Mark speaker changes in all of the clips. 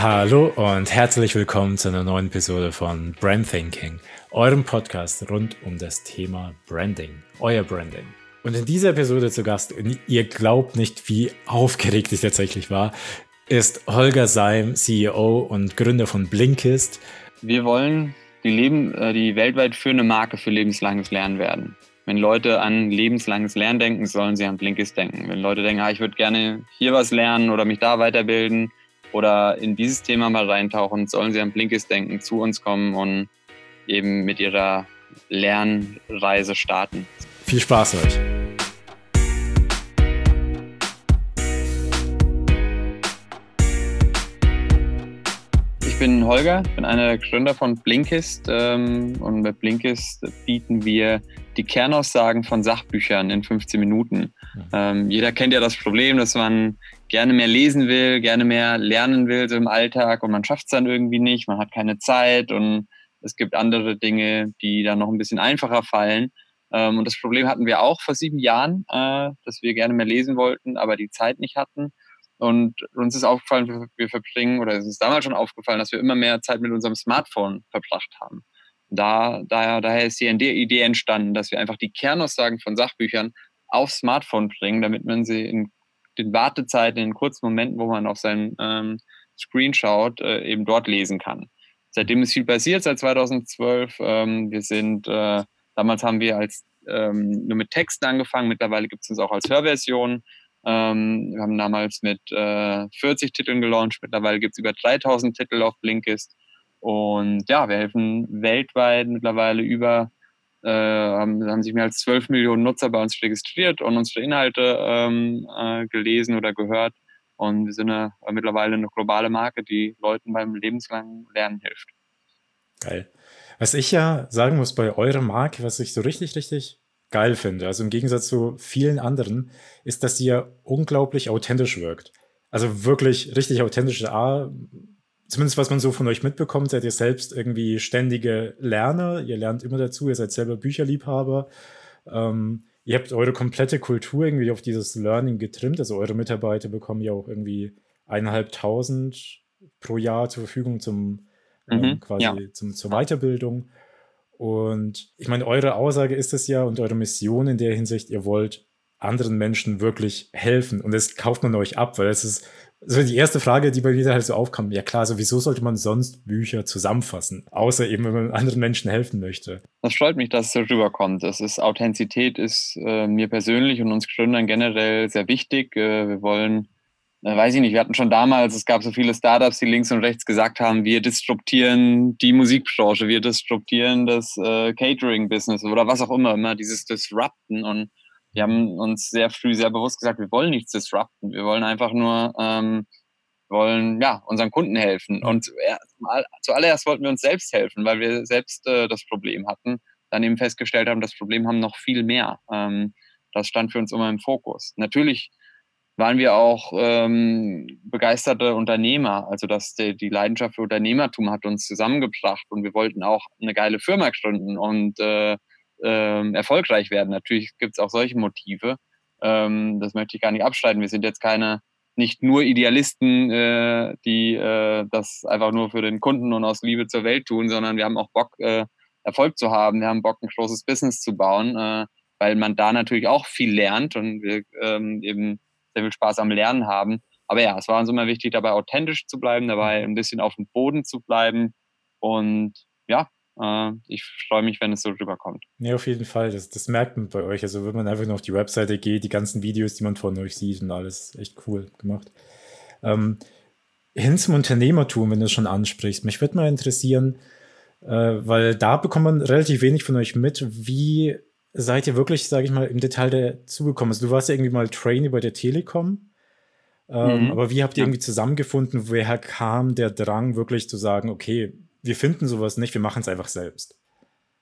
Speaker 1: Hallo und herzlich willkommen zu einer neuen Episode von Brand Thinking, eurem Podcast rund um das Thema Branding, euer Branding. Und in dieser Episode zu Gast, ihr glaubt nicht, wie aufgeregt ich tatsächlich war, ist Holger Seim, CEO und Gründer von Blinkist.
Speaker 2: Wir wollen die, Leben, äh, die weltweit führende Marke für lebenslanges Lernen werden. Wenn Leute an lebenslanges Lernen denken, sollen sie an Blinkist denken. Wenn Leute denken, ah, ich würde gerne hier was lernen oder mich da weiterbilden, oder in dieses Thema mal reintauchen, sollen sie an Blinkes denken, zu uns kommen und eben mit ihrer Lernreise starten.
Speaker 1: Viel Spaß euch!
Speaker 2: Ich bin Holger, bin einer der Gründer von Blinkist ähm, und mit Blinkist bieten wir die Kernaussagen von Sachbüchern in 15 Minuten. Ähm, jeder kennt ja das Problem, dass man gerne mehr lesen will, gerne mehr lernen will so im Alltag und man schafft es dann irgendwie nicht, man hat keine Zeit und es gibt andere Dinge, die dann noch ein bisschen einfacher fallen. Ähm, und das Problem hatten wir auch vor sieben Jahren, äh, dass wir gerne mehr lesen wollten, aber die Zeit nicht hatten. Und uns ist aufgefallen, wir verbringen, oder es ist damals schon aufgefallen, dass wir immer mehr Zeit mit unserem Smartphone verbracht haben. Da, daher, daher ist die Idee entstanden, dass wir einfach die Kernaussagen von Sachbüchern aufs Smartphone bringen, damit man sie in den Wartezeiten, in kurzen Momenten, wo man auf seinen ähm, Screen schaut, äh, eben dort lesen kann. Seitdem ist viel passiert, seit 2012. Ähm, wir sind, äh, damals haben wir als ähm, nur mit Texten angefangen, mittlerweile gibt es uns auch als Hörversion. Ähm, wir haben damals mit äh, 40 Titeln gelauncht, mittlerweile gibt es über 3000 Titel auf Blinkist. Und ja, wir helfen weltweit mittlerweile über, äh, haben, haben sich mehr als 12 Millionen Nutzer bei uns registriert und unsere Inhalte ähm, äh, gelesen oder gehört. Und wir sind eine, mittlerweile eine globale Marke, die Leuten beim lebenslangen Lernen hilft.
Speaker 1: Geil. Was ich ja sagen muss bei eurer Marke, was ich so richtig, richtig geil finde, also im Gegensatz zu vielen anderen, ist, dass sie ja unglaublich authentisch wirkt. Also wirklich richtig authentisch. A, zumindest was man so von euch mitbekommt, seid ihr selbst irgendwie ständige Lerner. Ihr lernt immer dazu, ihr seid selber Bücherliebhaber. Ähm, ihr habt eure komplette Kultur irgendwie auf dieses Learning getrimmt. Also eure Mitarbeiter bekommen ja auch irgendwie eineinhalbtausend pro Jahr zur Verfügung zum ähm, mhm, quasi ja. zum, zur Weiterbildung. Und ich meine, eure Aussage ist es ja und eure Mission in der Hinsicht, ihr wollt anderen Menschen wirklich helfen. Und das kauft man euch ab, weil es ist so die erste Frage, die bei mir halt so aufkam. Ja klar, so wieso sollte man sonst Bücher zusammenfassen? Außer eben, wenn man anderen Menschen helfen möchte.
Speaker 2: Das freut mich, dass es so rüberkommt. Das ist Authentizität ist äh, mir persönlich und uns Gründern generell sehr wichtig. Äh, wir wollen weiß ich nicht, wir hatten schon damals, es gab so viele Startups, die links und rechts gesagt haben, wir disruptieren die Musikbranche, wir disruptieren das äh, Catering-Business oder was auch immer, immer dieses Disrupten. Und wir haben uns sehr früh sehr bewusst gesagt, wir wollen nichts disrupten, wir wollen einfach nur, ähm, wollen ja unseren Kunden helfen. Und zuallererst wollten wir uns selbst helfen, weil wir selbst äh, das Problem hatten, dann eben festgestellt haben, das Problem haben noch viel mehr. Ähm, das stand für uns immer im Fokus. Natürlich waren wir auch ähm, begeisterte Unternehmer. Also dass die, die, Leidenschaft für Unternehmertum hat uns zusammengebracht und wir wollten auch eine geile Firma gründen und äh, äh, erfolgreich werden. Natürlich gibt es auch solche Motive. Ähm, das möchte ich gar nicht abstreiten. Wir sind jetzt keine nicht nur Idealisten, äh, die äh, das einfach nur für den Kunden und aus Liebe zur Welt tun, sondern wir haben auch Bock, äh, Erfolg zu haben. Wir haben Bock, ein großes Business zu bauen, äh, weil man da natürlich auch viel lernt und wir ähm, eben sehr viel Spaß am Lernen haben. Aber ja, es war uns immer wichtig, dabei authentisch zu bleiben, dabei ein bisschen auf dem Boden zu bleiben. Und ja, äh, ich freue mich, wenn es so rüberkommt.
Speaker 1: Ja, auf jeden Fall. Das, das merkt man bei euch. Also wenn man einfach nur auf die Webseite geht, die ganzen Videos, die man von euch sieht und alles, echt cool gemacht. Ähm, hin zum Unternehmertum, wenn du es schon ansprichst. Mich würde mal interessieren, äh, weil da bekommt man relativ wenig von euch mit, wie seid ihr wirklich, sage ich mal, im Detail dazugekommen? Also du warst ja irgendwie mal Trainee bei der Telekom. Ähm, mhm. Aber wie habt ihr irgendwie zusammengefunden? Woher kam der Drang, wirklich zu sagen, okay, wir finden sowas nicht, wir machen es einfach selbst?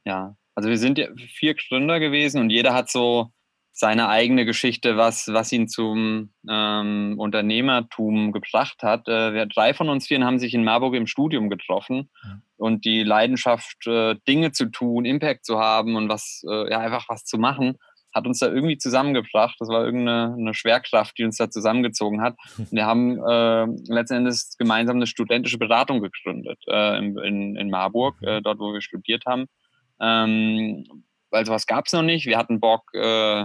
Speaker 2: Ja, also wir sind ja vier Gründer gewesen und jeder hat so seine eigene Geschichte, was, was ihn zum ähm, Unternehmertum gebracht hat. Äh, wir, drei von uns vier haben sich in Marburg im Studium getroffen ja. und die Leidenschaft, äh, Dinge zu tun, Impact zu haben und was, äh, ja, einfach was zu machen, hat uns da irgendwie zusammengebracht. Das war irgendeine Schwerkraft, die uns da zusammengezogen hat. Und wir haben äh, letzten Endes gemeinsam eine studentische Beratung gegründet äh, in, in, in Marburg, äh, dort wo wir studiert haben. Ähm, weil sowas gab es noch nicht. Wir hatten Bock, äh,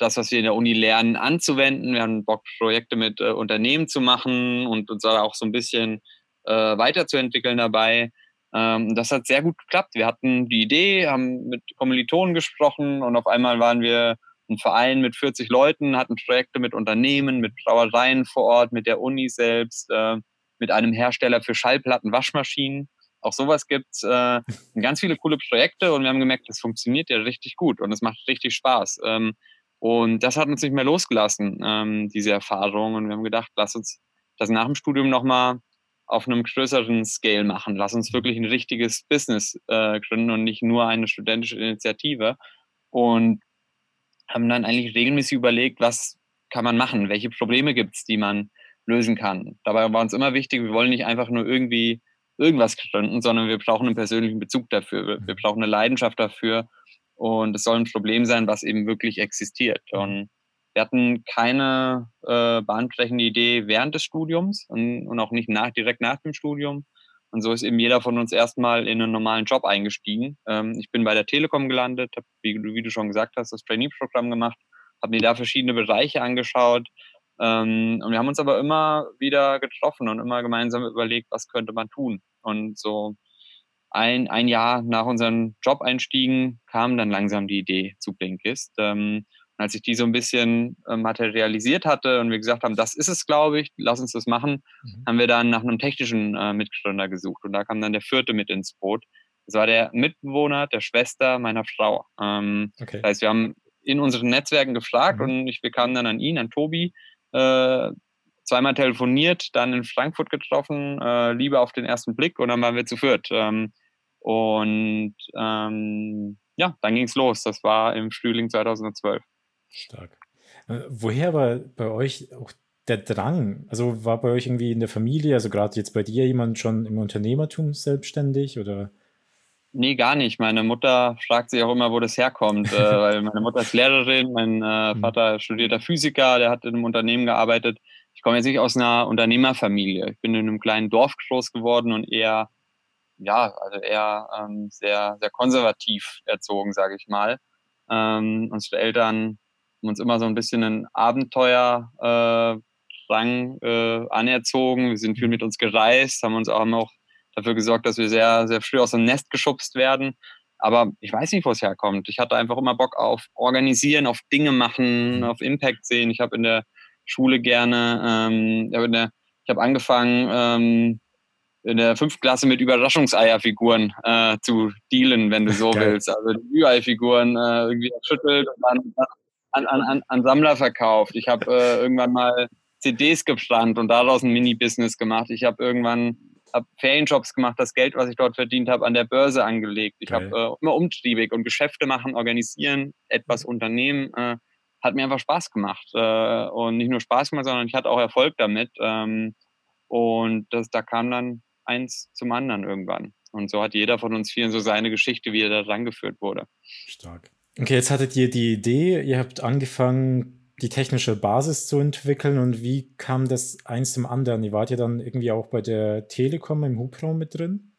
Speaker 2: das, was wir in der Uni lernen, anzuwenden. Wir hatten Bock, Projekte mit äh, Unternehmen zu machen und uns auch so ein bisschen äh, weiterzuentwickeln dabei. Ähm, das hat sehr gut geklappt. Wir hatten die Idee, haben mit Kommilitonen gesprochen und auf einmal waren wir ein Verein mit 40 Leuten, hatten Projekte mit Unternehmen, mit Brauereien vor Ort, mit der Uni selbst, äh, mit einem Hersteller für Schallplatten, Waschmaschinen. Auch sowas gibt's. Äh, ganz viele coole Projekte und wir haben gemerkt, das funktioniert ja richtig gut und es macht richtig Spaß. Ähm, und das hat uns nicht mehr losgelassen, ähm, diese Erfahrung. Und wir haben gedacht, lass uns das nach dem Studium nochmal auf einem größeren Scale machen. Lass uns wirklich ein richtiges Business äh, gründen und nicht nur eine studentische Initiative. Und haben dann eigentlich regelmäßig überlegt, was kann man machen, welche Probleme gibt es, die man lösen kann. Dabei war uns immer wichtig, wir wollen nicht einfach nur irgendwie irgendwas gründen, sondern wir brauchen einen persönlichen Bezug dafür. Wir, wir brauchen eine Leidenschaft dafür und es soll ein Problem sein, was eben wirklich existiert. Und wir hatten keine äh, bahnbrechende Idee während des Studiums und, und auch nicht nach, direkt nach dem Studium. Und so ist eben jeder von uns erstmal in einen normalen Job eingestiegen. Ähm, ich bin bei der Telekom gelandet, habe, wie, wie, du schon gesagt hast, das Trainee-Programm gemacht, habe mir da verschiedene Bereiche angeschaut. Ähm, und wir haben uns aber immer wieder getroffen und immer gemeinsam überlegt, was könnte man tun. Und so ein, ein Jahr nach unseren Job-Einstiegen kam dann langsam die Idee zu Blinkist. Ähm, und als ich die so ein bisschen äh, materialisiert hatte und wir gesagt haben, das ist es, glaube ich, lass uns das machen, mhm. haben wir dann nach einem technischen äh, Mitgründer gesucht. Und da kam dann der vierte mit ins Boot. Das war der Mitbewohner der Schwester meiner Frau. Ähm, okay. Das heißt, wir haben in unseren Netzwerken gefragt mhm. und ich, wir kamen dann an ihn, an Tobi, äh, zweimal telefoniert, dann in Frankfurt getroffen, äh, Liebe auf den ersten Blick und dann waren wir zu viert. Ähm, und ähm, ja, dann ging es los. Das war im Frühling 2012.
Speaker 1: Stark. Äh, woher war bei euch auch der Drang? Also war bei euch irgendwie in der Familie, also gerade jetzt bei dir jemand schon im Unternehmertum selbstständig oder?
Speaker 2: Nee, gar nicht. Meine Mutter fragt sich auch immer, wo das herkommt, äh, weil meine Mutter ist Lehrerin, mein äh, mhm. Vater studierter Physiker, der hat in einem Unternehmen gearbeitet. Ich komme jetzt nicht aus einer Unternehmerfamilie. Ich bin in einem kleinen Dorf groß geworden und eher ja, also eher ähm, sehr, sehr konservativ erzogen, sage ich mal. Ähm, unsere Eltern haben uns immer so ein bisschen einen Abenteuerdrang äh, äh, anerzogen. Wir sind viel mit uns gereist, haben uns auch, auch dafür gesorgt, dass wir sehr, sehr früh aus dem Nest geschubst werden. Aber ich weiß nicht, wo es herkommt. Ich hatte einfach immer Bock auf Organisieren, auf Dinge machen, mhm. auf Impact sehen. Ich habe in der Schule gerne, ähm, ich habe angefangen, ähm, in der fünften Klasse mit Überraschungseierfiguren äh, zu dealen, wenn du so Geil. willst. Also die Ü-Ei-Figuren äh, irgendwie erschüttelt und dann an, an, an, an Sammler verkauft. Ich habe äh, irgendwann mal CDs gebrannt und daraus ein Mini-Business gemacht. Ich habe irgendwann hab Ferienjobs gemacht, das Geld, was ich dort verdient habe, an der Börse angelegt. Ich habe äh, immer umtriebig und Geschäfte machen, organisieren, etwas unternehmen. Äh, hat mir einfach Spaß gemacht. Äh, und nicht nur Spaß gemacht, sondern ich hatte auch Erfolg damit. Ähm, und das, da kam dann eins zum anderen irgendwann. Und so hat jeder von uns vielen so seine Geschichte, wie er da rangeführt wurde.
Speaker 1: Stark. Okay, jetzt hattet ihr die Idee, ihr habt angefangen, die technische Basis zu entwickeln und wie kam das eins zum anderen? Ihr wart ja dann irgendwie auch bei der Telekom im Hubraum mit drin,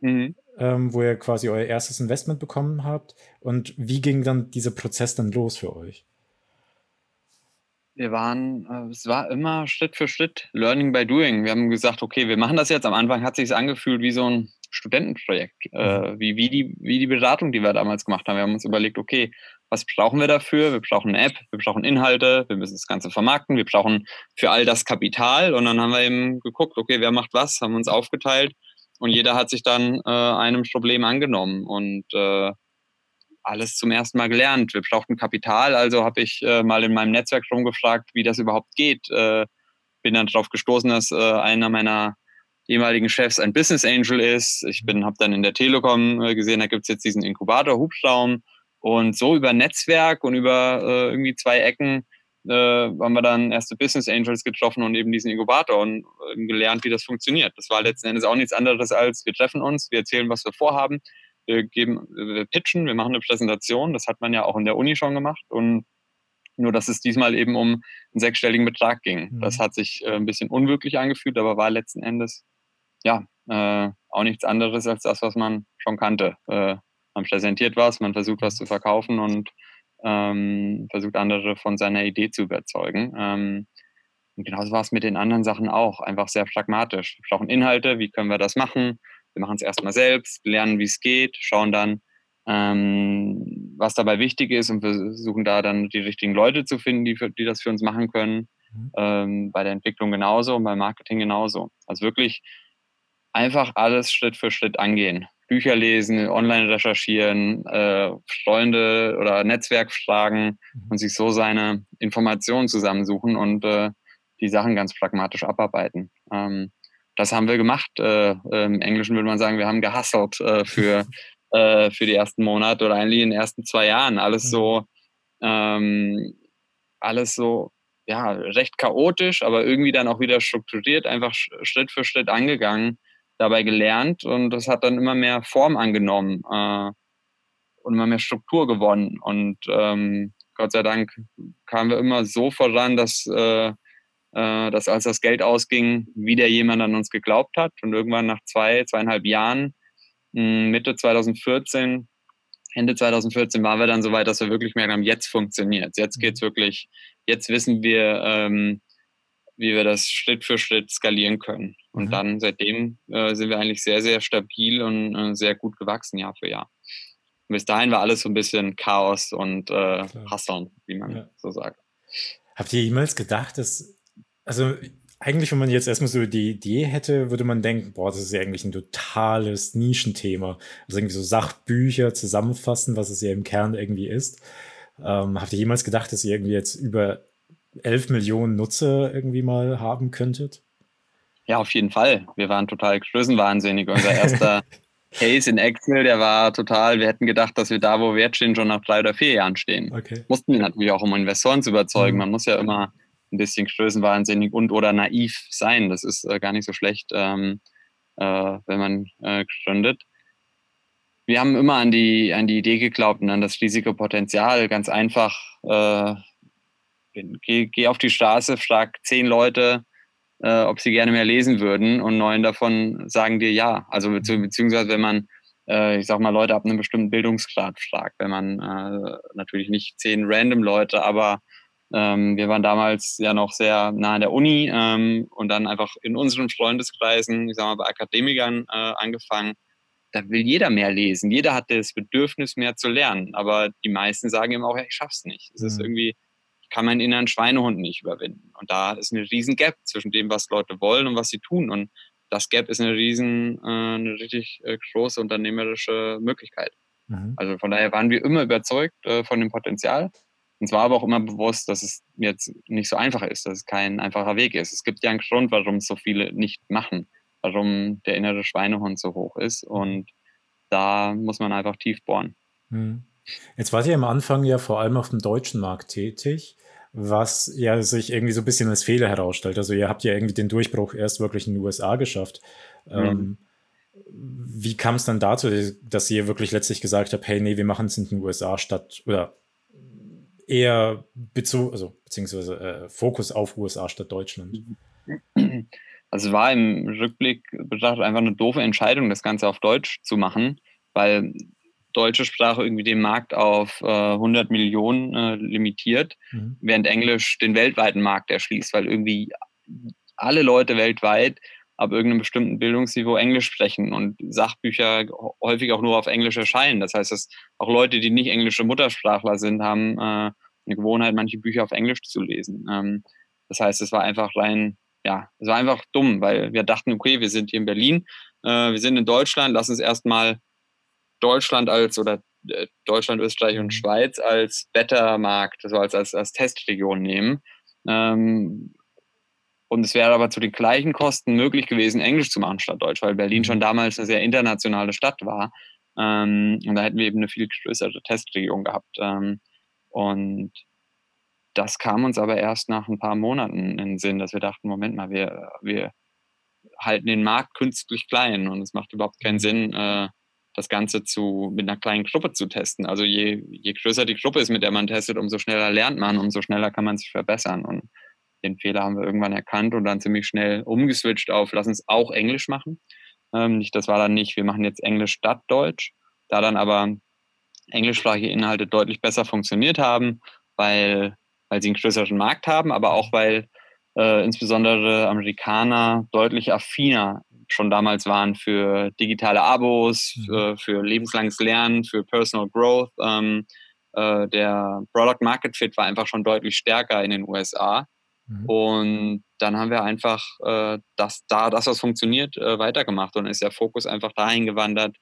Speaker 1: mhm. ähm, wo ihr quasi euer erstes Investment bekommen habt. Und wie ging dann dieser Prozess dann los für euch?
Speaker 2: Wir waren, äh, es war immer Schritt für Schritt Learning by Doing. Wir haben gesagt, okay, wir machen das jetzt. Am Anfang hat sich angefühlt wie so ein Studentenprojekt, äh, mhm. wie, wie, die, wie die Beratung, die wir damals gemacht haben. Wir haben uns überlegt, okay, was brauchen wir dafür? Wir brauchen eine App, wir brauchen Inhalte, wir müssen das Ganze vermarkten, wir brauchen für all das Kapital. Und dann haben wir eben geguckt, okay, wer macht was, haben uns aufgeteilt und jeder hat sich dann äh, einem Problem angenommen. Und äh, alles zum ersten Mal gelernt. Wir brauchten Kapital, also habe ich äh, mal in meinem Netzwerk rumgefragt, wie das überhaupt geht. Äh, bin dann darauf gestoßen, dass äh, einer meiner ehemaligen Chefs ein Business Angel ist. Ich habe dann in der Telekom äh, gesehen, da gibt es jetzt diesen Inkubator Hubschraum und so über Netzwerk und über äh, irgendwie zwei Ecken äh, haben wir dann erste Business Angels getroffen und eben diesen Inkubator und gelernt, wie das funktioniert. Das war letzten Endes auch nichts anderes als wir treffen uns, wir erzählen, was wir vorhaben wir geben, wir pitchen, wir machen eine Präsentation. Das hat man ja auch in der Uni schon gemacht und nur, dass es diesmal eben um einen sechsstelligen Betrag ging. Mhm. Das hat sich äh, ein bisschen unwirklich angefühlt, aber war letzten Endes ja äh, auch nichts anderes als das, was man schon kannte. Äh, man präsentiert was, man versucht was zu verkaufen und ähm, versucht andere von seiner Idee zu überzeugen. Ähm, und genauso war es mit den anderen Sachen auch, einfach sehr pragmatisch. Wir brauchen Inhalte, wie können wir das machen? Wir machen es erstmal selbst, lernen, wie es geht, schauen dann, ähm, was dabei wichtig ist und versuchen da dann die richtigen Leute zu finden, die, für, die das für uns machen können. Mhm. Ähm, bei der Entwicklung genauso und beim Marketing genauso. Also wirklich einfach alles Schritt für Schritt angehen. Bücher lesen, online recherchieren, äh, Freunde oder Netzwerk fragen mhm. und sich so seine Informationen zusammensuchen und äh, die Sachen ganz pragmatisch abarbeiten. Ähm, das haben wir gemacht. Äh, Im Englischen würde man sagen, wir haben gehustelt äh, für, äh, für die ersten Monate oder eigentlich in den ersten zwei Jahren. Alles so, mhm. ähm, alles so, ja, recht chaotisch, aber irgendwie dann auch wieder strukturiert, einfach Schritt für Schritt angegangen, dabei gelernt und das hat dann immer mehr Form angenommen äh, und immer mehr Struktur gewonnen. Und ähm, Gott sei Dank kamen wir immer so voran, dass äh, äh, dass als das Geld ausging, wieder jemand an uns geglaubt hat. Und irgendwann nach zwei, zweieinhalb Jahren, Mitte 2014, Ende 2014 waren wir dann so weit, dass wir wirklich merken haben, jetzt funktioniert Jetzt geht's mhm. wirklich, jetzt wissen wir, ähm, wie wir das Schritt für Schritt skalieren können. Und mhm. dann seitdem äh, sind wir eigentlich sehr, sehr stabil und äh, sehr gut gewachsen Jahr für Jahr. Und bis dahin war alles so ein bisschen Chaos und äh, Hasseln, wie man ja. so sagt.
Speaker 1: Habt ihr jemals gedacht, dass also eigentlich, wenn man jetzt erstmal so die Idee hätte, würde man denken, boah, das ist ja eigentlich ein totales Nischenthema. Also irgendwie so Sachbücher zusammenfassen, was es ja im Kern irgendwie ist. Ähm, habt ihr jemals gedacht, dass ihr irgendwie jetzt über 11 Millionen Nutzer irgendwie mal haben könntet?
Speaker 2: Ja, auf jeden Fall. Wir waren total größenwahnsinnig. Unser erster Case in Excel, der war total, wir hätten gedacht, dass wir da, wo wir jetzt stehen, schon nach drei oder vier Jahren stehen. Okay. Mussten wir natürlich auch, um Investoren zu überzeugen. Mhm. Man muss ja immer ein bisschen größenwahnsinnig und oder naiv sein. Das ist äh, gar nicht so schlecht, ähm, äh, wenn man äh, gründet. Wir haben immer an die, an die Idee geglaubt und an das Risikopotenzial. Ganz einfach, äh, geh, geh auf die Straße, frag zehn Leute, äh, ob sie gerne mehr lesen würden und neun davon sagen dir ja. Also beziehungsweise wenn man äh, ich sag mal, Leute ab einem bestimmten Bildungsgrad fragt, wenn man äh, natürlich nicht zehn random Leute, aber ähm, wir waren damals ja noch sehr nah an der Uni ähm, und dann einfach in unseren Freundeskreisen, ich sag mal bei Akademikern äh, angefangen. Da will jeder mehr lesen. Jeder hat das Bedürfnis, mehr zu lernen. Aber die meisten sagen eben auch, ja, ich schaff's nicht. Es mhm. ist irgendwie, ich kann meinen inneren Schweinehund nicht überwinden. Und da ist eine riesen Gap zwischen dem, was Leute wollen und was sie tun. Und das Gap ist eine riesen, äh, eine richtig äh, große unternehmerische Möglichkeit. Mhm. Also von daher waren wir immer überzeugt äh, von dem Potenzial. Uns war aber auch immer bewusst, dass es jetzt nicht so einfach ist, dass es kein einfacher Weg ist. Es gibt ja einen Grund, warum so viele nicht machen, warum der innere Schweinehund so hoch ist. Und da muss man einfach tief bohren.
Speaker 1: Hm. Jetzt wart ihr am Anfang ja vor allem auf dem deutschen Markt tätig, was ja sich irgendwie so ein bisschen als Fehler herausstellt. Also ihr habt ja irgendwie den Durchbruch erst wirklich in den USA geschafft. Mhm. Ähm, wie kam es dann dazu, dass ihr wirklich letztlich gesagt habt, hey, nee, wir machen es in den USA statt oder eher bezogen, also beziehungsweise äh, Fokus auf USA statt Deutschland?
Speaker 2: Also war im Rückblick betrachtet einfach eine doofe Entscheidung, das Ganze auf Deutsch zu machen, weil deutsche Sprache irgendwie den Markt auf äh, 100 Millionen äh, limitiert, mhm. während Englisch den weltweiten Markt erschließt, weil irgendwie alle Leute weltweit ab irgendeinem bestimmten Bildungsniveau Englisch sprechen und Sachbücher häufig auch nur auf Englisch erscheinen. Das heißt, dass auch Leute, die nicht englische Muttersprachler sind, haben äh, eine Gewohnheit, manche Bücher auf Englisch zu lesen. Ähm, das heißt, es war einfach rein, ja, es war einfach dumm, weil wir dachten, okay, wir sind hier in Berlin, äh, wir sind in Deutschland, lass uns erstmal Deutschland als oder äh, Deutschland, Österreich und Schweiz als Wettermarkt, also als, als, als Testregion nehmen. Ähm, und es wäre aber zu den gleichen Kosten möglich gewesen, Englisch zu machen statt Deutsch, weil Berlin schon mhm. damals eine sehr internationale Stadt war. Ähm, und da hätten wir eben eine viel größere Testregion gehabt. Ähm, und das kam uns aber erst nach ein paar Monaten in den Sinn, dass wir dachten, Moment mal, wir, wir halten den Markt künstlich klein und es macht überhaupt keinen Sinn, äh, das Ganze zu, mit einer kleinen Gruppe zu testen. Also je, je größer die Gruppe ist, mit der man testet, umso schneller lernt man, umso schneller kann man sich verbessern. Und den Fehler haben wir irgendwann erkannt und dann ziemlich schnell umgeswitcht auf, lass uns auch Englisch machen. Ähm, das war dann nicht, wir machen jetzt Englisch statt Deutsch. Da dann aber englischsprachige Inhalte deutlich besser funktioniert haben, weil, weil sie einen größeren Markt haben, aber auch weil äh, insbesondere Amerikaner deutlich affiner schon damals waren für digitale Abos, mhm. für, für lebenslanges Lernen, für Personal Growth. Ähm, äh, der Product Market Fit war einfach schon deutlich stärker in den USA. Mhm. Und dann haben wir einfach äh, das, da, das, was funktioniert, äh, weitergemacht und ist der Fokus einfach dahin gewandert,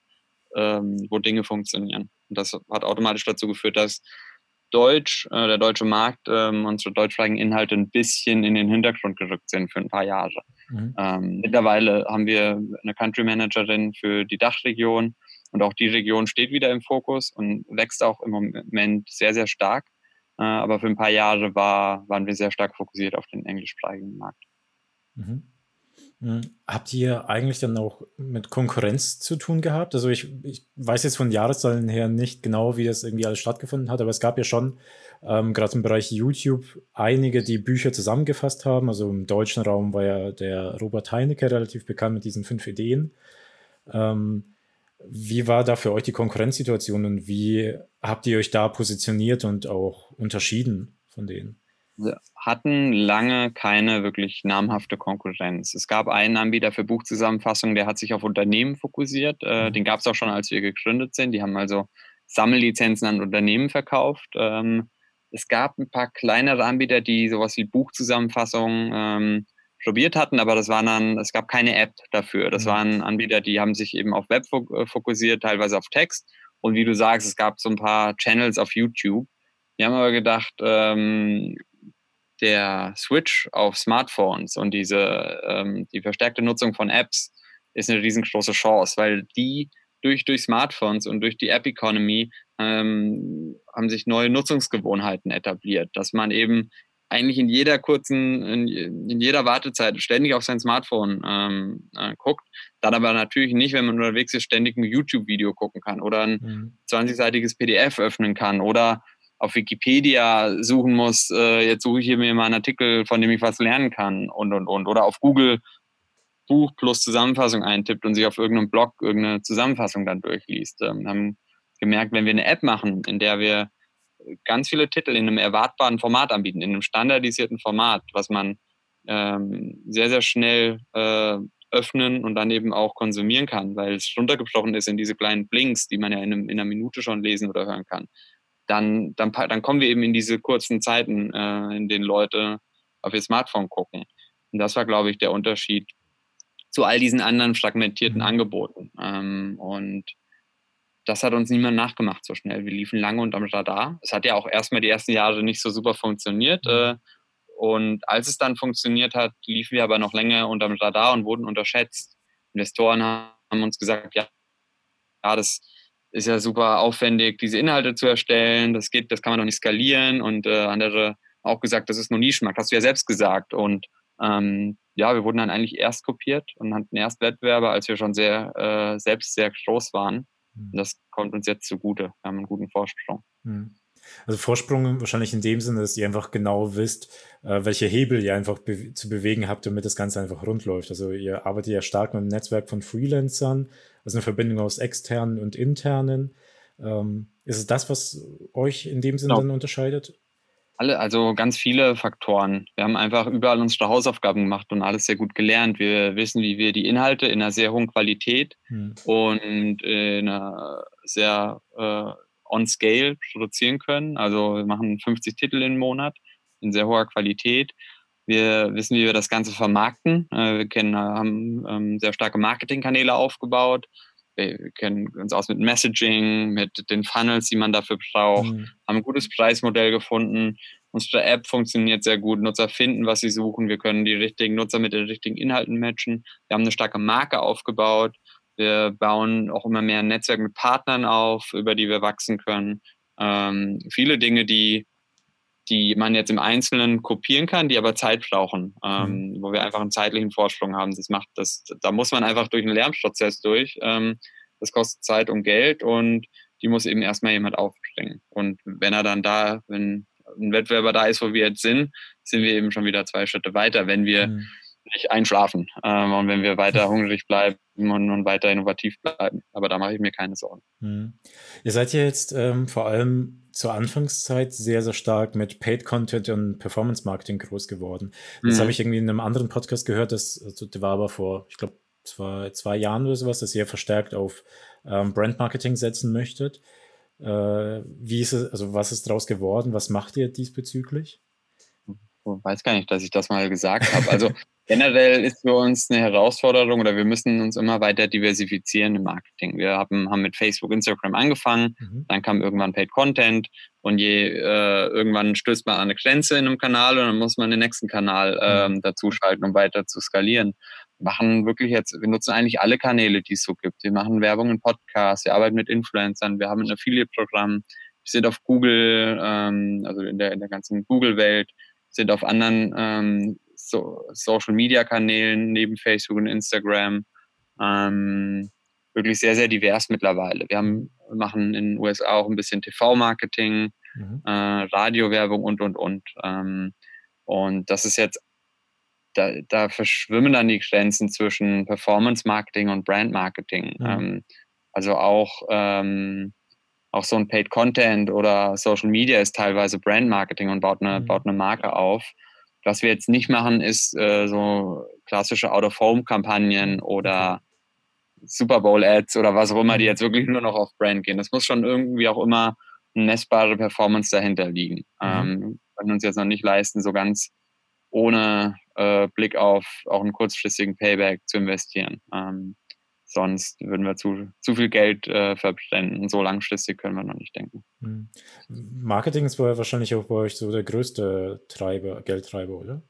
Speaker 2: ähm, wo Dinge funktionieren. Und das hat automatisch dazu geführt, dass Deutsch, äh, der deutsche Markt, ähm, unsere deutschsprachigen Inhalte ein bisschen in den Hintergrund gerückt sind für ein paar Jahre. Mhm. Ähm, mittlerweile haben wir eine Country Managerin für die Dachregion und auch die Region steht wieder im Fokus und wächst auch im Moment sehr, sehr stark. Äh, aber für ein paar Jahre war, waren wir sehr stark fokussiert auf den englischsprachigen Markt.
Speaker 1: Mhm. Hm, habt ihr eigentlich dann auch mit Konkurrenz zu tun gehabt? Also ich, ich weiß jetzt von Jahreszahlen her nicht genau, wie das irgendwie alles stattgefunden hat, aber es gab ja schon ähm, gerade im Bereich YouTube einige, die Bücher zusammengefasst haben. Also im deutschen Raum war ja der Robert Heinecke relativ bekannt mit diesen fünf Ideen. Ähm, wie war da für euch die Konkurrenzsituation und wie habt ihr euch da positioniert und auch unterschieden von denen?
Speaker 2: Wir hatten lange keine wirklich namhafte Konkurrenz. Es gab einen Anbieter für Buchzusammenfassungen, der hat sich auf Unternehmen fokussiert. Äh, mhm. Den gab es auch schon, als wir gegründet sind. Die haben also Sammellizenzen an Unternehmen verkauft. Ähm, es gab ein paar kleinere Anbieter, die sowas wie Buchzusammenfassungen ähm, probiert hatten, aber das waren dann, es gab keine App dafür. Das mhm. waren Anbieter, die haben sich eben auf Web äh, fokussiert, teilweise auf Text. Und wie du sagst, es gab so ein paar Channels auf YouTube. Wir haben aber gedacht, ähm, der Switch auf Smartphones und diese ähm, die verstärkte Nutzung von Apps ist eine riesengroße Chance, weil die durch, durch Smartphones und durch die App Economy ähm, haben sich neue Nutzungsgewohnheiten etabliert, dass man eben eigentlich in jeder kurzen, in, in jeder Wartezeit ständig auf sein Smartphone ähm, äh, guckt, dann aber natürlich nicht, wenn man unterwegs ist, ständig ein YouTube-Video gucken kann oder ein mhm. 20-seitiges PDF öffnen kann oder auf Wikipedia suchen muss, äh, jetzt suche ich hier mir mal einen Artikel, von dem ich was lernen kann und, und, und. Oder auf Google Buch plus Zusammenfassung eintippt und sich auf irgendeinem Blog irgendeine Zusammenfassung dann durchliest. Ähm, haben gemerkt, wenn wir eine App machen, in der wir ganz viele Titel in einem erwartbaren Format anbieten, in einem standardisierten Format, was man ähm, sehr, sehr schnell äh, öffnen und dann eben auch konsumieren kann, weil es runtergebrochen ist in diese kleinen Blinks, die man ja in, einem, in einer Minute schon lesen oder hören kann dann, dann, dann kommen wir eben in diese kurzen Zeiten, äh, in denen Leute auf ihr Smartphone gucken. Und das war, glaube ich, der Unterschied zu all diesen anderen fragmentierten mhm. Angeboten. Ähm, und das hat uns niemand nachgemacht so schnell. Wir liefen lange unterm Radar. Es hat ja auch erstmal die ersten Jahre nicht so super funktioniert. Mhm. Äh, und als es dann funktioniert hat, liefen wir aber noch länger unterm Radar und wurden unterschätzt. Investoren haben uns gesagt, ja, ja das, ist ja super aufwendig, diese Inhalte zu erstellen. Das geht, das kann man doch nicht skalieren. Und äh, andere auch gesagt, das ist nur Nischenmarkt. Hast du ja selbst gesagt. Und ähm, ja, wir wurden dann eigentlich erst kopiert und hatten erst Wettbewerber, als wir schon sehr äh, selbst sehr groß waren. Und das kommt uns jetzt zugute. Wir haben einen guten Vorsprung.
Speaker 1: Mhm. Also Vorsprung wahrscheinlich in dem Sinne, dass ihr einfach genau wisst, äh, welche Hebel ihr einfach be zu bewegen habt, damit das Ganze einfach rund läuft. Also ihr arbeitet ja stark mit einem Netzwerk von Freelancern, also eine Verbindung aus externen und internen. Ähm, ist es das, was euch in dem Sinne genau. dann unterscheidet?
Speaker 2: Alle, also ganz viele Faktoren. Wir haben einfach überall unsere Hausaufgaben gemacht und alles sehr gut gelernt. Wir wissen, wie wir die Inhalte in einer sehr hohen Qualität hm. und in einer sehr äh, on scale produzieren können. Also wir machen 50 Titel im Monat in sehr hoher Qualität. Wir wissen, wie wir das Ganze vermarkten. Äh, wir kennen, haben ähm, sehr starke Marketingkanäle aufgebaut. Wir kennen uns aus mit Messaging, mit den Funnels, die man dafür braucht, mhm. haben ein gutes Preismodell gefunden. Unsere App funktioniert sehr gut. Nutzer finden, was sie suchen. Wir können die richtigen Nutzer mit den richtigen Inhalten matchen. Wir haben eine starke Marke aufgebaut. Wir bauen auch immer mehr ein Netzwerk mit Partnern auf, über die wir wachsen können. Ähm, viele Dinge, die, die man jetzt im Einzelnen kopieren kann, die aber Zeit brauchen, ähm, mhm. wo wir einfach einen zeitlichen Vorsprung haben. Das macht das, da muss man einfach durch einen Lernprozess durch. Ähm, das kostet Zeit und Geld und die muss eben erstmal jemand aufbringen. Und wenn er dann da, wenn ein Wettbewerber da ist, wo wir jetzt sind, sind wir eben schon wieder zwei Schritte weiter, wenn wir mhm. nicht einschlafen ähm, und wenn wir weiter hungrig bleiben und, und, weiter innovativ bleiben. Aber da mache ich mir keine Sorgen.
Speaker 1: Mhm. Ihr seid ja jetzt ähm, vor allem zur Anfangszeit sehr, sehr stark mit Paid Content und Performance Marketing groß geworden. Das mhm. habe ich irgendwie in einem anderen Podcast gehört, das, also, der war aber vor, ich glaube, zwei, zwei Jahren oder sowas, dass ihr verstärkt auf ähm, Brand Marketing setzen möchtet. Äh, wie ist es, also was ist daraus geworden? Was macht ihr diesbezüglich?
Speaker 2: Ich weiß gar nicht, dass ich das mal gesagt habe. Also generell ist für uns eine Herausforderung oder wir müssen uns immer weiter diversifizieren im Marketing. Wir haben, haben mit Facebook, Instagram angefangen, mhm. dann kam irgendwann Paid Content und je äh, irgendwann stößt man an eine Grenze in einem Kanal und dann muss man den nächsten Kanal ähm, dazu schalten, um weiter zu skalieren machen wirklich jetzt, wir nutzen eigentlich alle Kanäle, die es so gibt. Wir machen Werbung in Podcasts, wir arbeiten mit Influencern, wir haben ein Affiliate-Programm, wir sind auf Google, ähm, also in der, in der ganzen Google-Welt, sind auf anderen ähm, so, Social-Media-Kanälen neben Facebook und Instagram. Ähm, wirklich sehr, sehr divers mittlerweile. Wir haben, machen in den USA auch ein bisschen TV-Marketing, mhm. äh, Radiowerbung und, und, und. Ähm, und das ist jetzt da, da verschwimmen dann die Grenzen zwischen Performance Marketing und Brand Marketing. Mhm. Ähm, also auch, ähm, auch so ein Paid Content oder Social Media ist teilweise Brand Marketing und baut eine, mhm. baut eine Marke auf. Was wir jetzt nicht machen, ist äh, so klassische Out-of-Home-Kampagnen oder Super Bowl-Ads oder was auch immer, die mhm. jetzt wirklich nur noch auf Brand gehen. Das muss schon irgendwie auch immer eine messbare Performance dahinter liegen. Mhm. Ähm, können uns jetzt noch nicht leisten, so ganz ohne äh, Blick auf auch einen kurzfristigen Payback zu investieren. Ähm, sonst würden wir zu, zu viel Geld äh, verbrennen. So langfristig können wir noch nicht denken. Hm.
Speaker 1: Marketing ist wahrscheinlich auch bei euch so der größte Treiber, Geldtreiber, oder?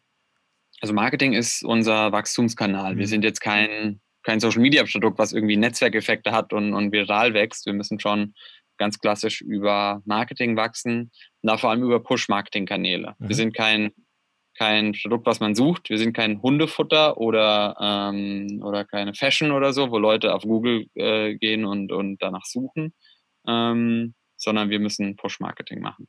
Speaker 2: Also Marketing ist unser Wachstumskanal. Mhm. Wir hm. sind jetzt kein, kein Social Media Produkt, was irgendwie Netzwerkeffekte hat und, und viral wächst. Wir müssen schon ganz klassisch über Marketing wachsen, da vor allem über Push-Marketing-Kanäle. Mhm. Wir sind kein kein Produkt, was man sucht. Wir sind kein Hundefutter oder, ähm, oder keine Fashion oder so, wo Leute auf Google äh, gehen und, und danach suchen, ähm, sondern wir müssen Push-Marketing machen.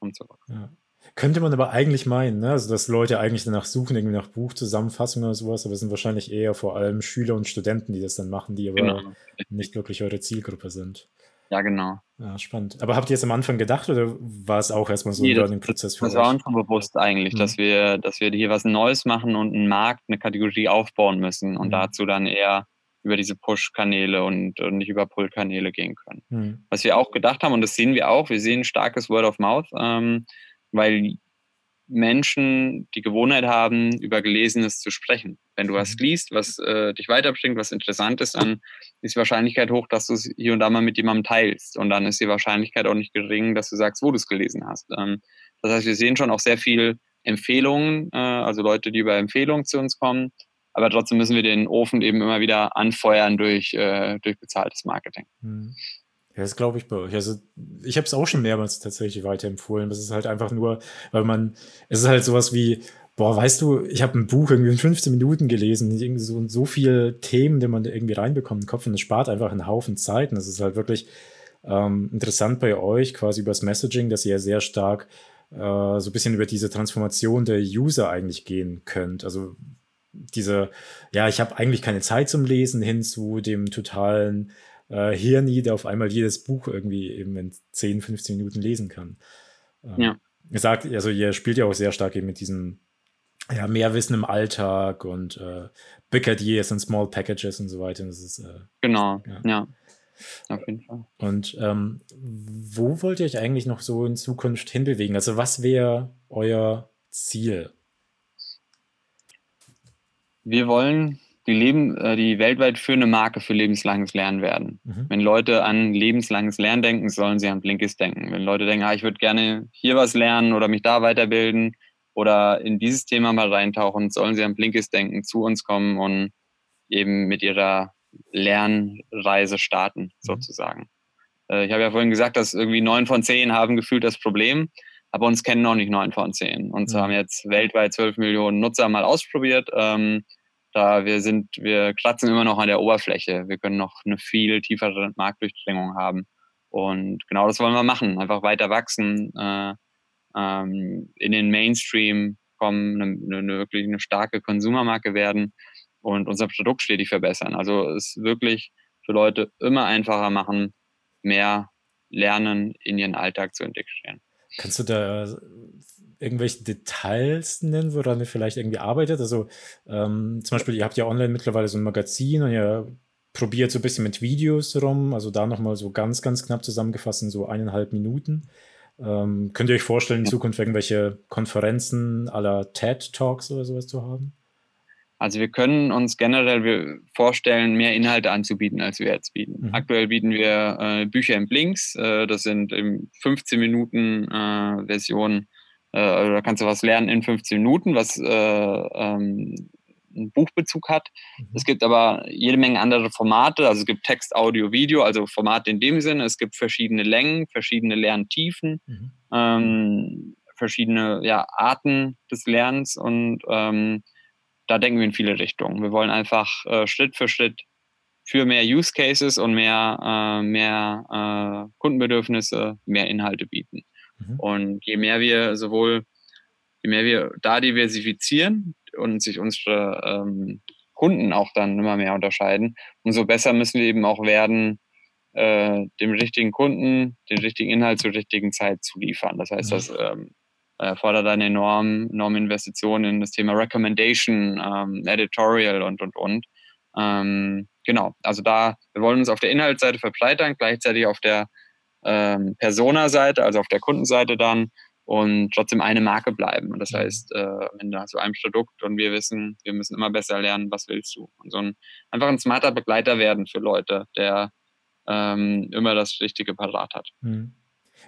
Speaker 2: Und so
Speaker 1: ja. Könnte man aber eigentlich meinen, ne? also dass Leute eigentlich danach suchen, irgendwie nach Buchzusammenfassungen oder sowas, aber es sind wahrscheinlich eher vor allem Schüler und Studenten, die das dann machen, die aber genau. nicht wirklich eure Zielgruppe sind.
Speaker 2: Ja, genau.
Speaker 1: Ja, spannend. Aber habt ihr es am Anfang gedacht oder war es auch erstmal so nee,
Speaker 2: ein Prozess für Das euch? war uns schon bewusst eigentlich, mhm. dass wir, dass wir hier was Neues machen und einen Markt, eine Kategorie aufbauen müssen und mhm. dazu dann eher über diese Push-Kanäle und, und, nicht über Pull-Kanäle gehen können. Mhm. Was wir auch gedacht haben, und das sehen wir auch, wir sehen starkes Word of Mouth, ähm, weil Menschen die Gewohnheit haben, über Gelesenes zu sprechen. Wenn du was mhm. liest, was äh, dich weiterbringt, was interessant ist, dann ist die Wahrscheinlichkeit hoch, dass du es hier und da mal mit jemandem teilst. Und dann ist die Wahrscheinlichkeit auch nicht gering, dass du sagst, wo du es gelesen hast. Ähm, das heißt, wir sehen schon auch sehr viel Empfehlungen, äh, also Leute, die über Empfehlungen zu uns kommen. Aber trotzdem müssen wir den Ofen eben immer wieder anfeuern durch, äh, durch bezahltes Marketing. Mhm.
Speaker 1: Ja, das glaube ich bei euch. Also ich habe es auch schon mehrmals tatsächlich weiterempfohlen. Das ist halt einfach nur, weil man, es ist halt sowas wie, boah, weißt du, ich habe ein Buch irgendwie in 15 Minuten gelesen, irgendwie so, so viele Themen, die man da irgendwie reinbekommt im Kopf und es spart einfach einen Haufen Zeit. Und das ist halt wirklich ähm, interessant bei euch, quasi übers Messaging, dass ihr ja sehr stark äh, so ein bisschen über diese Transformation der User eigentlich gehen könnt. Also diese, ja, ich habe eigentlich keine Zeit zum Lesen hin zu dem totalen äh, Hirni, der auf einmal jedes Buch irgendwie eben in 10, 15 Minuten lesen kann. Ähm, ja. Ihr sagt, also ihr spielt ja auch sehr stark eben mit diesem ja, mehr Wissen im Alltag und äh, Big Ideas und Small Packages und so weiter. Das ist, äh,
Speaker 2: genau, ja. ja. Auf jeden Fall.
Speaker 1: Und ähm, wo wollt ihr euch eigentlich noch so in Zukunft hinbewegen? Also, was wäre euer Ziel?
Speaker 2: Wir wollen die, Leben, äh, die weltweit führende Marke für lebenslanges Lernen werden. Mhm. Wenn Leute an lebenslanges Lernen denken, sollen sie an Blinkist denken. Wenn Leute denken, ah, ich würde gerne hier was lernen oder mich da weiterbilden oder in dieses Thema mal reintauchen, sollen sie an Blinkist denken, zu uns kommen und eben mit ihrer Lernreise starten, mhm. sozusagen. Äh, ich habe ja vorhin gesagt, dass irgendwie neun von zehn haben gefühlt das Problem, aber uns kennen noch nicht neun von zehn. Uns mhm. haben jetzt weltweit zwölf Millionen Nutzer mal ausprobiert. Ähm, da wir sind, wir kratzen immer noch an der Oberfläche. Wir können noch eine viel tiefere Marktdurchdringung haben. Und genau das wollen wir machen. Einfach weiter wachsen, äh, ähm, in den Mainstream kommen, eine, eine, wirklich eine starke Konsumermarke werden und unser Produkt stetig verbessern. Also es wirklich für Leute immer einfacher machen, mehr lernen, in ihren Alltag zu integrieren.
Speaker 1: Kannst du da irgendwelche Details nennen, woran ihr vielleicht irgendwie arbeitet? Also ähm, zum Beispiel, ihr habt ja online mittlerweile so ein Magazin und ihr probiert so ein bisschen mit Videos rum, also da nochmal so ganz, ganz knapp zusammengefasst in so eineinhalb Minuten. Ähm, könnt ihr euch vorstellen, in Zukunft irgendwelche Konferenzen aller TED Talks oder sowas zu haben?
Speaker 2: Also wir können uns generell vorstellen, mehr Inhalte anzubieten, als wir jetzt bieten. Mhm. Aktuell bieten wir äh, Bücher in Blinks. Äh, das sind in 15 Minuten äh, Versionen. Äh, also da kannst du was lernen in 15 Minuten, was äh, ähm, einen Buchbezug hat. Mhm. Es gibt aber jede Menge andere Formate. Also es gibt Text, Audio, Video, also Formate in dem Sinne. Es gibt verschiedene Längen, verschiedene Lerntiefen, mhm. ähm, verschiedene ja, Arten des Lernens und ähm, da denken wir in viele Richtungen. Wir wollen einfach äh, Schritt für Schritt für mehr Use Cases und mehr, äh, mehr äh, Kundenbedürfnisse mehr Inhalte bieten. Mhm. Und je mehr wir sowohl, je mehr wir da diversifizieren und sich unsere ähm, Kunden auch dann immer mehr unterscheiden, umso besser müssen wir eben auch werden, äh, dem richtigen Kunden den richtigen Inhalt zur richtigen Zeit zu liefern. Das heißt, mhm. dass ähm, erfordert eine enorm, enorme Investition in das Thema Recommendation, ähm, Editorial und, und, und. Ähm, genau, also da, wir wollen uns auf der Inhaltsseite verbreitern, gleichzeitig auf der ähm, Persona-Seite, also auf der Kundenseite dann und trotzdem eine Marke bleiben. Und das mhm. heißt, äh, Ende hast du ein Produkt und wir wissen, wir müssen immer besser lernen, was willst du. Und so ein, einfach ein smarter Begleiter werden für Leute, der ähm, immer das Richtige parat hat. Mhm.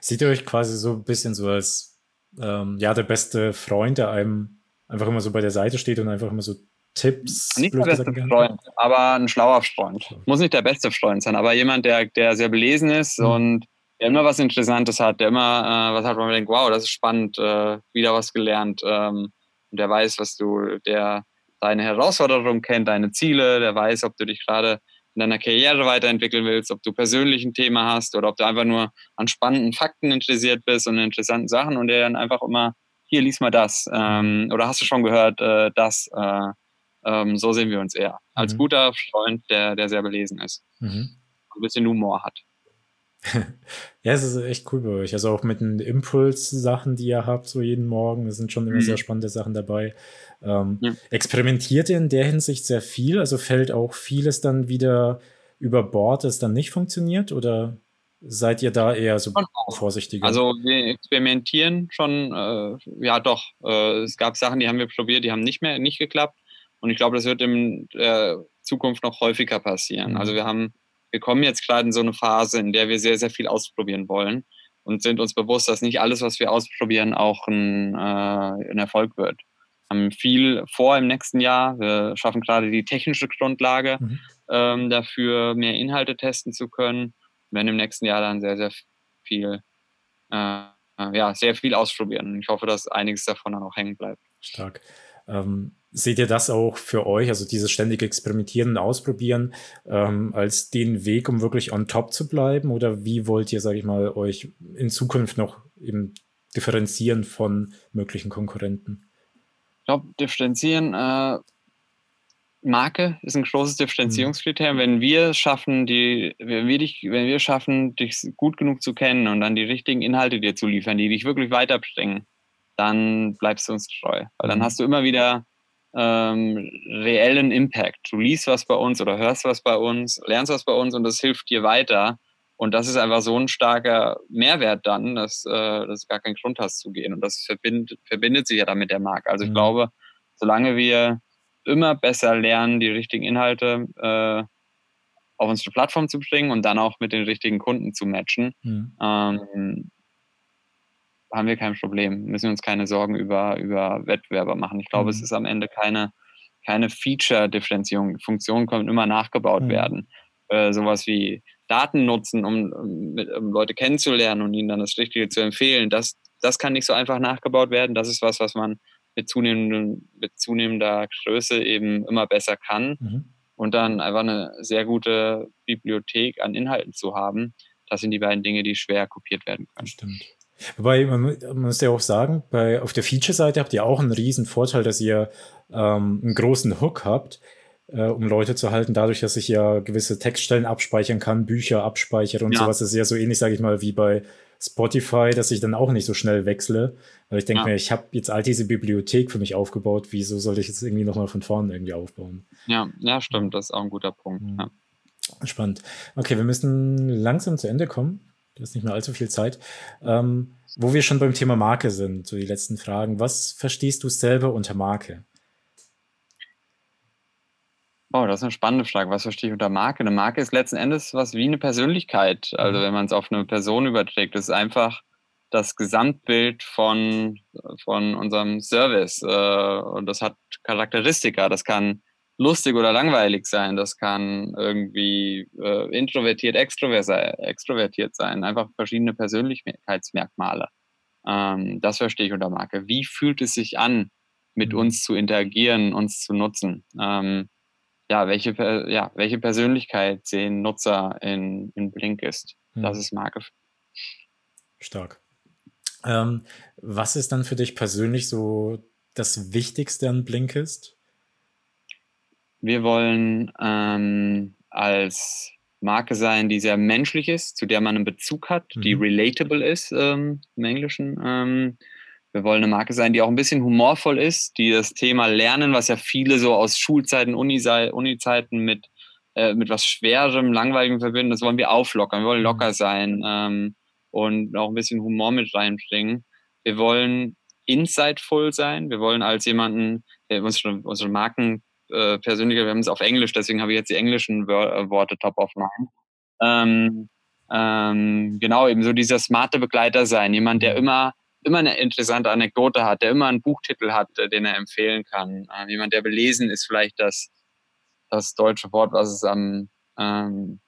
Speaker 1: Seht ihr euch quasi so ein bisschen so als ähm, ja, der beste Freund, der einem einfach immer so bei der Seite steht und einfach immer so Tipps.
Speaker 2: Nicht der beste Freund, aber ein schlauer Freund. Muss nicht der beste Freund sein, aber jemand, der, der sehr belesen ist mhm. und der immer was Interessantes hat, der immer äh, was hat, wo man denkt, wow, das ist spannend, äh, wieder was gelernt. Ähm, und der weiß, was du, der deine Herausforderungen kennt, deine Ziele, der weiß, ob du dich gerade in deiner Karriere weiterentwickeln willst, ob du persönlich ein Thema hast oder ob du einfach nur an spannenden Fakten interessiert bist und interessanten Sachen und der dann einfach immer, hier, lies mal das. Ähm, oder hast du schon gehört, äh, das? Äh, ähm, so sehen wir uns eher. Als mhm. guter Freund, der, der sehr belesen ist. Mhm. Ein bisschen Humor hat.
Speaker 1: ja, es ist echt cool bei euch. Also auch mit den Impuls-Sachen, die ihr habt, so jeden Morgen, da sind schon immer mhm. sehr spannende Sachen dabei. Ähm, ja. Experimentiert ihr in der Hinsicht sehr viel? Also fällt auch vieles dann wieder über Bord, das dann nicht funktioniert? Oder seid ihr da eher so vorsichtiger?
Speaker 2: Also wir experimentieren schon, äh, ja doch. Äh, es gab Sachen, die haben wir probiert, die haben nicht mehr nicht geklappt. Und ich glaube, das wird in äh, Zukunft noch häufiger passieren. Mhm. Also wir haben, wir kommen jetzt gerade in so eine Phase, in der wir sehr, sehr viel ausprobieren wollen und sind uns bewusst, dass nicht alles, was wir ausprobieren, auch ein, äh, ein Erfolg wird haben viel vor im nächsten Jahr. Wir schaffen gerade die technische Grundlage mhm. ähm, dafür, mehr Inhalte testen zu können. Wir werden im nächsten Jahr dann sehr, sehr viel, äh, ja, sehr viel ausprobieren. Ich hoffe, dass einiges davon dann auch hängen bleibt.
Speaker 1: Stark. Ähm, seht ihr das auch für euch, also dieses ständige Experimentieren und Ausprobieren, ähm, als den Weg, um wirklich on top zu bleiben? Oder wie wollt ihr, sage ich mal, euch in Zukunft noch eben differenzieren von möglichen Konkurrenten?
Speaker 2: glaube, differenzieren, äh, Marke ist ein großes Differenzierungskriterium. Mhm. Wenn wir schaffen, die, wenn wir dich, wenn wir schaffen, dich gut genug zu kennen und dann die richtigen Inhalte dir zu liefern, die dich wirklich weiterbringen, dann bleibst du uns treu. Weil dann mhm. hast du immer wieder ähm, reellen Impact. Du liest was bei uns oder hörst was bei uns, lernst was bei uns und das hilft dir weiter. Und das ist einfach so ein starker Mehrwert dann, dass, äh, dass du gar keinen Grund hast zu gehen. Und das verbindet, verbindet sich ja dann mit der Marke. Also ich mhm. glaube, solange wir immer besser lernen, die richtigen Inhalte äh, auf unsere Plattform zu bringen und dann auch mit den richtigen Kunden zu matchen, mhm. ähm, haben wir kein Problem. Müssen uns keine Sorgen über, über Wettbewerber machen. Ich glaube, mhm. es ist am Ende keine, keine Feature-Differenzierung. Funktionen können immer nachgebaut mhm. werden. Äh, sowas wie Daten nutzen, um, um, Leute kennenzulernen und ihnen dann das Richtige zu empfehlen, das, das kann nicht so einfach nachgebaut werden. Das ist was, was man mit, zunehmenden, mit zunehmender Größe eben immer besser kann. Mhm. Und dann einfach eine sehr gute Bibliothek an Inhalten zu haben, das sind die beiden Dinge, die schwer kopiert werden können.
Speaker 1: Stimmt. Wobei, man, man muss ja auch sagen, bei, auf der Feature-Seite habt ihr auch einen riesen Vorteil, dass ihr ähm, einen großen Hook habt, äh, um Leute zu halten, dadurch, dass ich ja gewisse Textstellen abspeichern kann, Bücher abspeichere und ja. sowas. Das ist ja so ähnlich, sage ich mal, wie bei Spotify, dass ich dann auch nicht so schnell wechsle. Weil ich denke ja. mir, ich habe jetzt all diese Bibliothek für mich aufgebaut, wieso soll ich jetzt irgendwie nochmal von vorne irgendwie aufbauen?
Speaker 2: Ja, ja, stimmt, das ist auch ein guter Punkt. Mhm. Ja.
Speaker 1: Spannend. Okay, wir müssen langsam zu Ende kommen. Du hast nicht mehr allzu viel Zeit. Ähm, wo wir schon beim Thema Marke sind, so die letzten Fragen. Was verstehst du selber unter Marke?
Speaker 2: Oh, das ist eine spannende Frage. Was verstehe ich unter Marke? Eine Marke ist letzten Endes was wie eine Persönlichkeit. Also mhm. wenn man es auf eine Person überträgt, das ist einfach das Gesamtbild von, von unserem Service. Äh, und das hat Charakteristika. Das kann lustig oder langweilig sein. Das kann irgendwie äh, introvertiert, extrovertiert sein. Einfach verschiedene Persönlichkeitsmerkmale. Ähm, das verstehe ich unter Marke. Wie fühlt es sich an, mit mhm. uns zu interagieren, uns zu nutzen? Ähm, ja, welche, ja, welche Persönlichkeit sehen Nutzer in, in Blinkist? Mhm. Das ist Marke.
Speaker 1: Stark. Ähm, was ist dann für dich persönlich so das Wichtigste an Blinkist?
Speaker 2: Wir wollen ähm, als Marke sein, die sehr menschlich ist, zu der man einen Bezug hat, mhm. die relatable ist ähm, im Englischen. Ähm, wir wollen eine Marke sein, die auch ein bisschen humorvoll ist, die das Thema Lernen, was ja viele so aus Schulzeiten, Uni-Zeiten mit, äh, mit was Schwerem, Langweiligem verbinden, das wollen wir auflockern. Wir wollen locker mhm. sein ähm, und auch ein bisschen Humor mit reinbringen. Wir wollen insightful sein. Wir wollen als jemanden, der unsere, unsere Marken äh, persönlicher, wir haben es auf Englisch, deswegen habe ich jetzt die englischen Wör äh, Worte top of mind. Ähm, ähm, genau, eben so dieser smarte Begleiter sein, jemand, der immer immer eine interessante Anekdote hat, der immer einen Buchtitel hat, äh, den er empfehlen kann. Ähm, jemand, der belesen ist, vielleicht das, das deutsche Wort, was es am, ähm,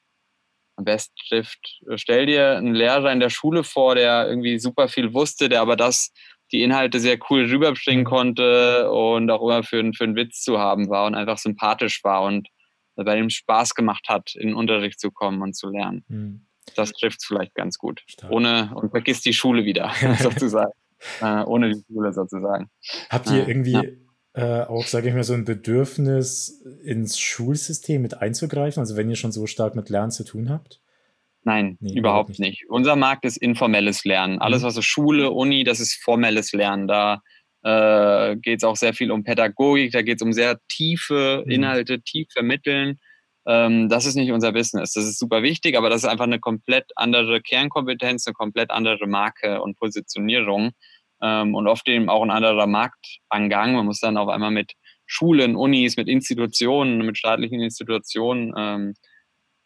Speaker 2: am besten trifft. Stell dir einen Lehrer in der Schule vor, der irgendwie super viel wusste, der aber das die Inhalte sehr cool rüberbringen konnte und auch immer für, für einen Witz zu haben war und einfach sympathisch war und bei ihm Spaß gemacht hat, in den Unterricht zu kommen und zu lernen. Mhm. Das trifft es vielleicht ganz gut. Stark. Ohne und vergisst die Schule wieder, sozusagen. äh, ohne die Schule sozusagen.
Speaker 1: Habt ihr irgendwie ja. äh, auch, sage ich mal, so ein Bedürfnis, ins Schulsystem mit einzugreifen? Also wenn ihr schon so stark mit Lernen zu tun habt?
Speaker 2: Nein, nee, überhaupt nicht. nicht. Unser Markt ist informelles Lernen. Mhm. Alles, was so Schule, Uni, das ist formelles Lernen. Da äh, geht es auch sehr viel um Pädagogik, da geht es um sehr tiefe mhm. Inhalte, mhm. tief vermitteln. Ähm, das ist nicht unser Business. Das ist super wichtig, aber das ist einfach eine komplett andere Kernkompetenz, eine komplett andere Marke und Positionierung ähm, und oft eben auch ein anderer Marktangang. Man muss dann auf einmal mit Schulen, Unis, mit Institutionen, mit staatlichen Institutionen ähm,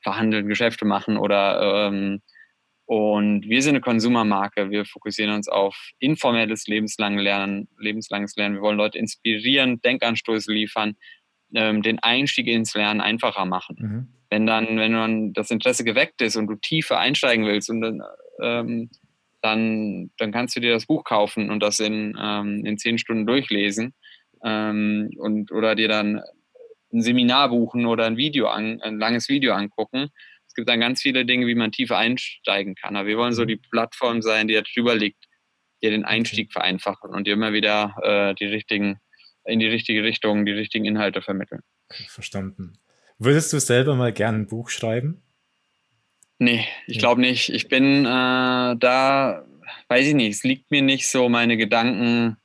Speaker 2: verhandeln, Geschäfte machen oder ähm, und wir sind eine Konsumermarke. Wir fokussieren uns auf informelles lebenslanges Lernen, lebenslanges Lernen. Wir wollen Leute inspirieren, Denkanstöße liefern, ähm, den Einstieg ins Lernen einfacher machen. Mhm. Wenn dann, wenn dann das Interesse geweckt ist und du tiefer einsteigen willst und dann, ähm, dann, dann kannst du dir das Buch kaufen und das in, ähm, in zehn Stunden durchlesen ähm, und oder dir dann ein Seminar buchen oder ein Video an, ein langes Video angucken. Es gibt dann ganz viele Dinge, wie man tiefer einsteigen kann. Aber wir wollen so mhm. die Plattform sein, die da drüber liegt, die den Einstieg vereinfachen und dir immer wieder äh, die richtigen, in die richtige Richtung, die richtigen Inhalte vermitteln.
Speaker 1: Verstanden. Würdest du selber mal gerne ein Buch schreiben?
Speaker 2: Nee, ich glaube nicht. Ich bin äh, da, weiß ich nicht, es liegt mir nicht so, meine Gedanken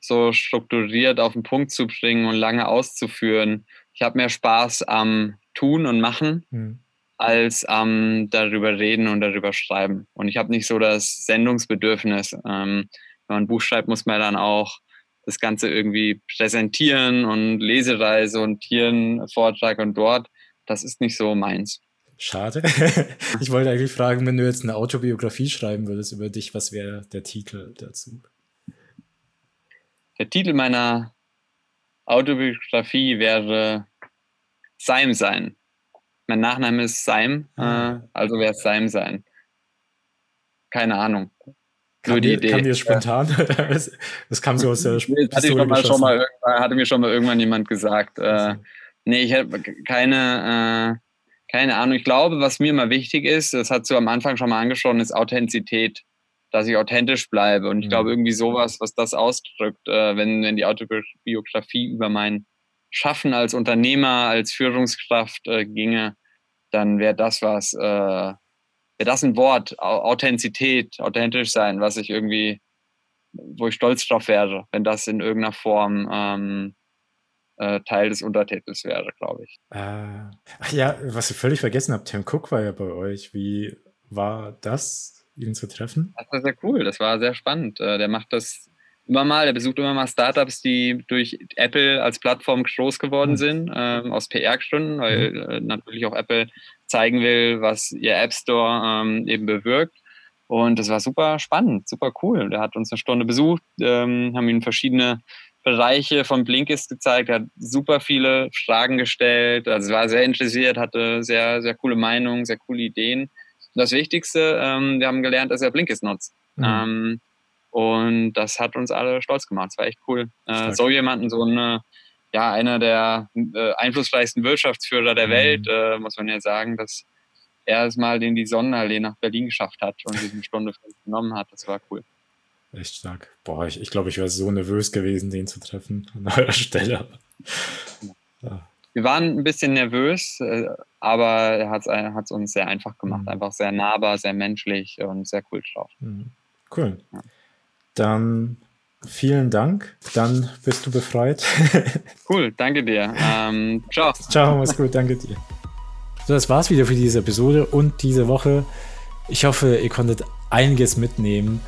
Speaker 2: so strukturiert auf den Punkt zu bringen und lange auszuführen ich habe mehr Spaß am Tun und Machen mhm. als am darüber reden und darüber schreiben. Und ich habe nicht so das Sendungsbedürfnis. Ähm, wenn man ein Buch schreibt, muss man dann auch das Ganze irgendwie präsentieren und Lesereise und hier ein Vortrag und dort. Das ist nicht so meins.
Speaker 1: Schade. ich wollte eigentlich fragen, wenn du jetzt eine Autobiografie schreiben würdest über dich, was wäre der Titel dazu?
Speaker 2: Der Titel meiner Autobiografie wäre Seim sein. Mein Nachname ist Seim, äh, ah. also wäre es Seim sein. Keine Ahnung.
Speaker 1: Kam, die Idee. kam dir spontan? das, das, kam so aus der
Speaker 2: nee, hatte, schon mal, schon mal, hatte mir schon mal irgendwann jemand gesagt. Äh, nee, ich habe keine, äh, keine Ahnung. Ich glaube, was mir immer wichtig ist, das hat du am Anfang schon mal angesprochen, ist Authentizität. Dass ich authentisch bleibe. Und ich mhm. glaube, irgendwie sowas, was das ausdrückt, äh, wenn, wenn die Autobiografie über mein Schaffen als Unternehmer, als Führungskraft äh, ginge, dann wäre das was, äh, wäre das ein Wort, Authentizität, authentisch sein, was ich irgendwie, wo ich stolz drauf wäre, wenn das in irgendeiner Form ähm, äh, Teil des Untertitels wäre, glaube ich.
Speaker 1: Äh, ach ja, was ich völlig vergessen habe, Tim Cook war ja bei euch. Wie war das, ihn zu treffen?
Speaker 2: Das war sehr cool, das war sehr spannend. Äh, der macht das immer mal, der besucht immer mal Startups, die durch Apple als Plattform groß geworden mhm. sind, ähm, aus PR-Gründen, weil mhm. äh, natürlich auch Apple zeigen will, was ihr App Store ähm, eben bewirkt. Und das war super spannend, super cool. Der hat uns eine Stunde besucht, ähm, haben ihm verschiedene Bereiche von Blinkist gezeigt, hat super viele Fragen gestellt, also war sehr interessiert, hatte sehr, sehr coole Meinungen, sehr coole Ideen. Und das Wichtigste, ähm, wir haben gelernt, dass er Blinkist nutzt. Mhm. Und das hat uns alle stolz gemacht. Es war echt cool. Äh, so jemanden, so eine, ja, einer der äh, einflussreichsten Wirtschaftsführer der mhm. Welt, äh, muss man ja sagen, dass er es mal in die Sonnenallee nach Berlin geschafft hat und sich eine Stunde genommen hat. Das war cool.
Speaker 1: Echt stark. Boah, ich, ich glaube, ich wäre so nervös gewesen, den zu treffen an eurer Stelle.
Speaker 2: Ja. Wir waren ein bisschen nervös, äh, aber er hat es uns sehr einfach gemacht. Mhm. Einfach sehr nahbar, sehr menschlich und sehr cool drauf.
Speaker 1: Mhm. Cool. Ja. Dann vielen Dank. Dann bist du befreit.
Speaker 2: cool, danke dir. Ähm, ciao.
Speaker 1: Ciao, mach's gut, danke dir. So, das war's wieder für diese Episode und diese Woche. Ich hoffe, ihr konntet einiges mitnehmen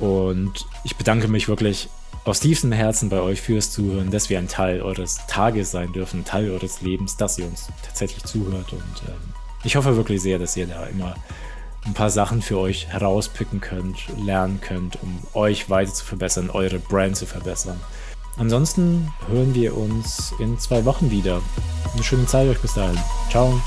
Speaker 1: und ich bedanke mich wirklich aus tiefstem Herzen bei euch fürs Zuhören, dass wir ein Teil eures Tages sein dürfen, ein Teil eures Lebens, dass ihr uns tatsächlich zuhört und ähm, ich hoffe wirklich sehr, dass ihr da immer ein paar Sachen für euch herauspicken könnt, lernen könnt, um euch weiter zu verbessern, eure Brand zu verbessern. Ansonsten hören wir uns in zwei Wochen wieder. Eine schöne Zeit euch bis dahin. Ciao.